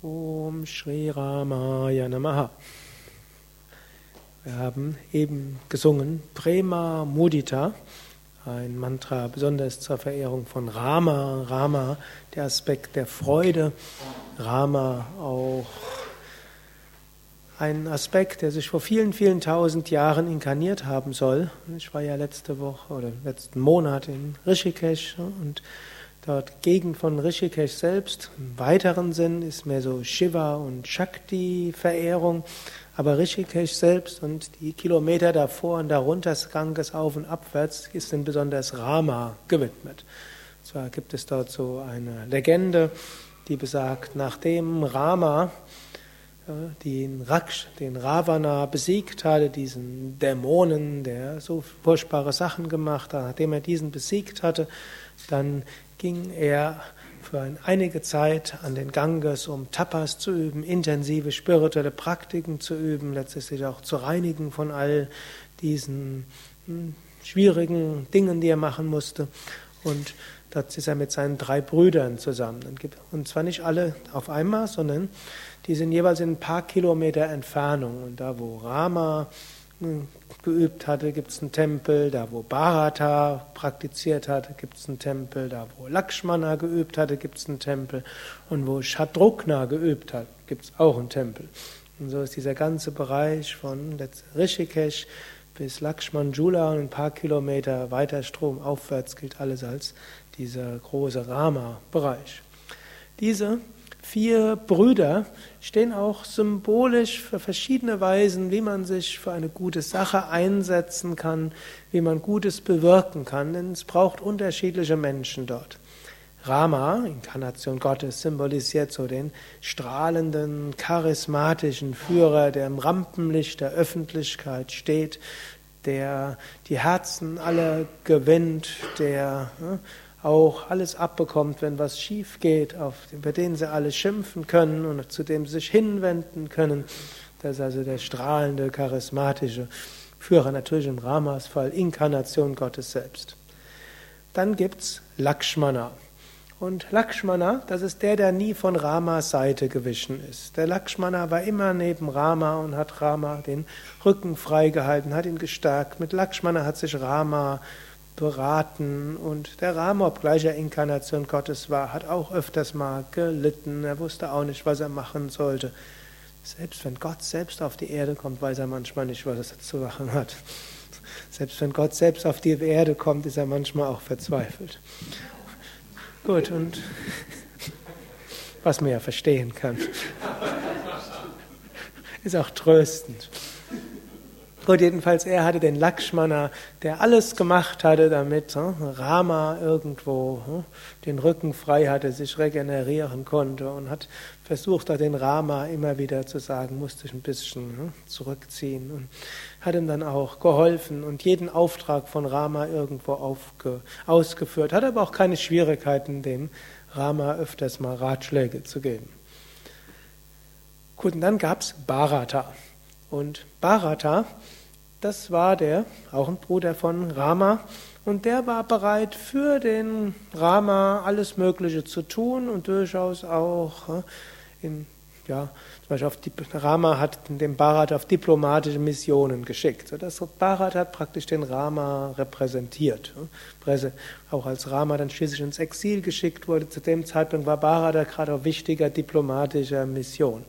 Om Shri Ramaya Namaha. Wir haben eben gesungen Prema Mudita, ein Mantra besonders zur Verehrung von Rama. Rama, der Aspekt der Freude. Rama auch ein Aspekt, der sich vor vielen, vielen tausend Jahren inkarniert haben soll. Ich war ja letzte Woche oder letzten Monat in Rishikesh und Dort Gegend von Rishikesh selbst. Im weiteren Sinn ist mehr so Shiva und Shakti-Verehrung. Aber Rishikesh selbst und die Kilometer davor und darunter, das Ganges auf und abwärts, ist dann besonders Rama gewidmet. Zwar gibt es dort so eine Legende, die besagt, nachdem Rama den, Raksh, den Ravana besiegt hatte, diesen Dämonen, der so furchtbare Sachen gemacht hat, nachdem er diesen besiegt hatte, dann ging er für einige Zeit an den Ganges, um Tapas zu üben, intensive spirituelle Praktiken zu üben, letztlich auch zu reinigen von all diesen hm, schwierigen Dingen, die er machen musste. Und dort ist er mit seinen drei Brüdern zusammen. Und zwar nicht alle auf einmal, sondern die sind jeweils in ein paar Kilometer Entfernung. Und da, wo Rama geübt hatte, gibt es einen Tempel. Da, wo Bharata praktiziert hatte, gibt es einen Tempel. Da, wo Lakshmana geübt hatte, gibt es einen Tempel. Und wo Shatrukna geübt hat, gibt es auch einen Tempel. Und so ist dieser ganze Bereich von Rishikesh bis Lakshmanjula und ein paar Kilometer weiter stromaufwärts gilt alles als dieser große Rama-Bereich. Diese vier Brüder stehen auch symbolisch für verschiedene Weisen, wie man sich für eine gute Sache einsetzen kann, wie man Gutes bewirken kann, denn es braucht unterschiedliche Menschen dort. Rama, Inkarnation Gottes, symbolisiert so den strahlenden, charismatischen Führer, der im Rampenlicht der Öffentlichkeit steht, der die Herzen aller gewinnt, der ne, auch alles abbekommt, wenn was schief geht, auf, über den sie alle schimpfen können und zu dem sie sich hinwenden können. Das ist also der strahlende, charismatische Führer, natürlich im Ramas Fall Inkarnation Gottes selbst. Dann gibt es Lakshmana. Und Lakshmana, das ist der, der nie von Ramas Seite gewichen ist. Der Lakshmana war immer neben Rama und hat Rama den Rücken freigehalten, hat ihn gestärkt. Mit Lakshmana hat sich Rama beraten und der Rama, obgleich er Inkarnation Gottes war, hat auch öfters mal gelitten. Er wusste auch nicht, was er machen sollte. Selbst wenn Gott selbst auf die Erde kommt, weiß er manchmal nicht, was er zu machen hat. Selbst wenn Gott selbst auf die Erde kommt, ist er manchmal auch verzweifelt. Gut, und was man ja verstehen kann, ist auch tröstend. Gut, jedenfalls er hatte den Lakshmana, der alles gemacht hatte, damit hm, Rama irgendwo hm, den Rücken frei hatte, sich regenerieren konnte und hat versucht, den Rama immer wieder zu sagen, musste ich ein bisschen hm, zurückziehen und hat ihm dann auch geholfen und jeden Auftrag von Rama irgendwo aufge, ausgeführt, hat aber auch keine Schwierigkeiten, dem Rama öfters mal Ratschläge zu geben. Gut, und dann gab es Bharata. Und Bharata das war der, auch ein Bruder von Rama, und der war bereit, für den Rama alles Mögliche zu tun und durchaus auch äh, in, ja, zum Beispiel auf Rama hat den Bharat auf diplomatische Missionen geschickt. Das Bharat hat praktisch den Rama repräsentiert. Auch als Rama dann schließlich ins Exil geschickt wurde, zu dem Zeitpunkt war Bharat gerade auf wichtiger diplomatischer Mission.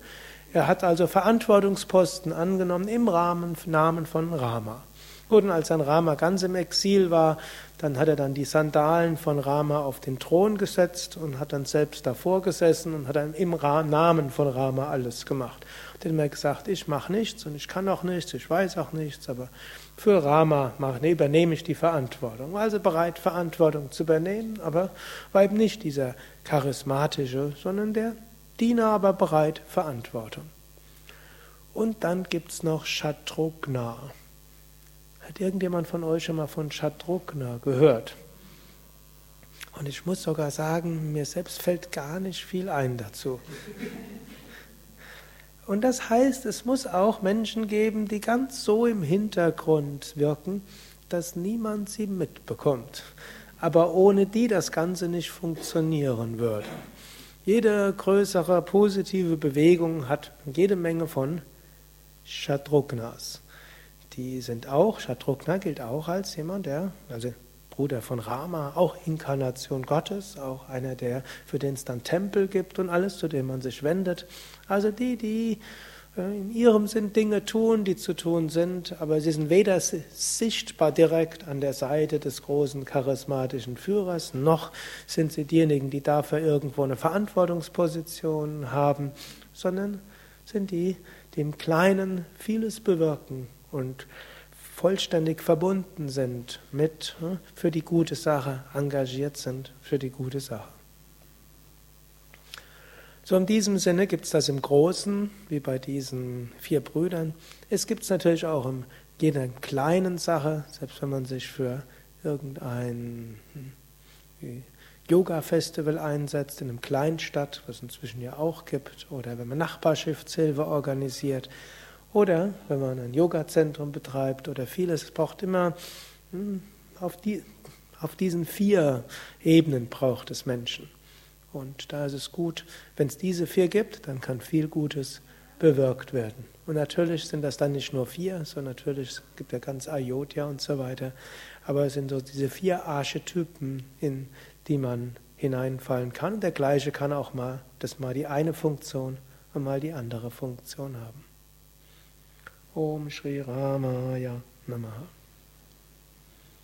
Er hat also Verantwortungsposten angenommen im Rahmen, Namen von Rama. Und als dann Rama ganz im Exil war, dann hat er dann die Sandalen von Rama auf den Thron gesetzt und hat dann selbst davor gesessen und hat dann im Namen von Rama alles gemacht. Und er hat gesagt, ich mache nichts und ich kann auch nichts, ich weiß auch nichts, aber für Rama übernehme ich die Verantwortung. War also bereit, Verantwortung zu übernehmen, aber war eben nicht dieser charismatische, sondern der Diener aber bereit, Verantwortung. Und dann gibt es noch Shatrugna. Hat irgendjemand von euch schon mal von Shatrugna gehört? Und ich muss sogar sagen, mir selbst fällt gar nicht viel ein dazu. Und das heißt, es muss auch Menschen geben, die ganz so im Hintergrund wirken, dass niemand sie mitbekommt. Aber ohne die das Ganze nicht funktionieren würde. Jede größere positive Bewegung hat jede Menge von Shatrughnas. Die sind auch, Shatrughna gilt auch als jemand, der, also Bruder von Rama, auch Inkarnation Gottes, auch einer, der für den es dann Tempel gibt und alles, zu dem man sich wendet. Also die, die in ihrem Sinn Dinge tun, die zu tun sind, aber sie sind weder sichtbar direkt an der Seite des großen charismatischen Führers, noch sind sie diejenigen, die dafür irgendwo eine Verantwortungsposition haben, sondern sind die, die im Kleinen vieles bewirken und vollständig verbunden sind mit, hm, für die gute Sache engagiert sind, für die gute Sache. So in diesem Sinne gibt es das im Großen, wie bei diesen vier Brüdern. Es gibt es natürlich auch in jeder kleinen Sache, selbst wenn man sich für irgendein hm, Yoga-Festival einsetzt in einem Kleinstadt, was es inzwischen ja auch gibt, oder wenn man Nachbarschaftshilfe organisiert, oder wenn man ein Yoga-Zentrum betreibt oder vieles, es braucht immer hm, auf, die, auf diesen vier Ebenen braucht es Menschen. Und da ist es gut, wenn es diese vier gibt, dann kann viel Gutes bewirkt werden. Und natürlich sind das dann nicht nur vier, sondern natürlich gibt es ja ganz Ayodhya und so weiter. Aber es sind so diese vier Archetypen, in die man hineinfallen kann. Der gleiche kann auch mal, das mal die eine Funktion und mal die andere Funktion haben. Om Shri Ramaya Namaha.